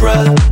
breath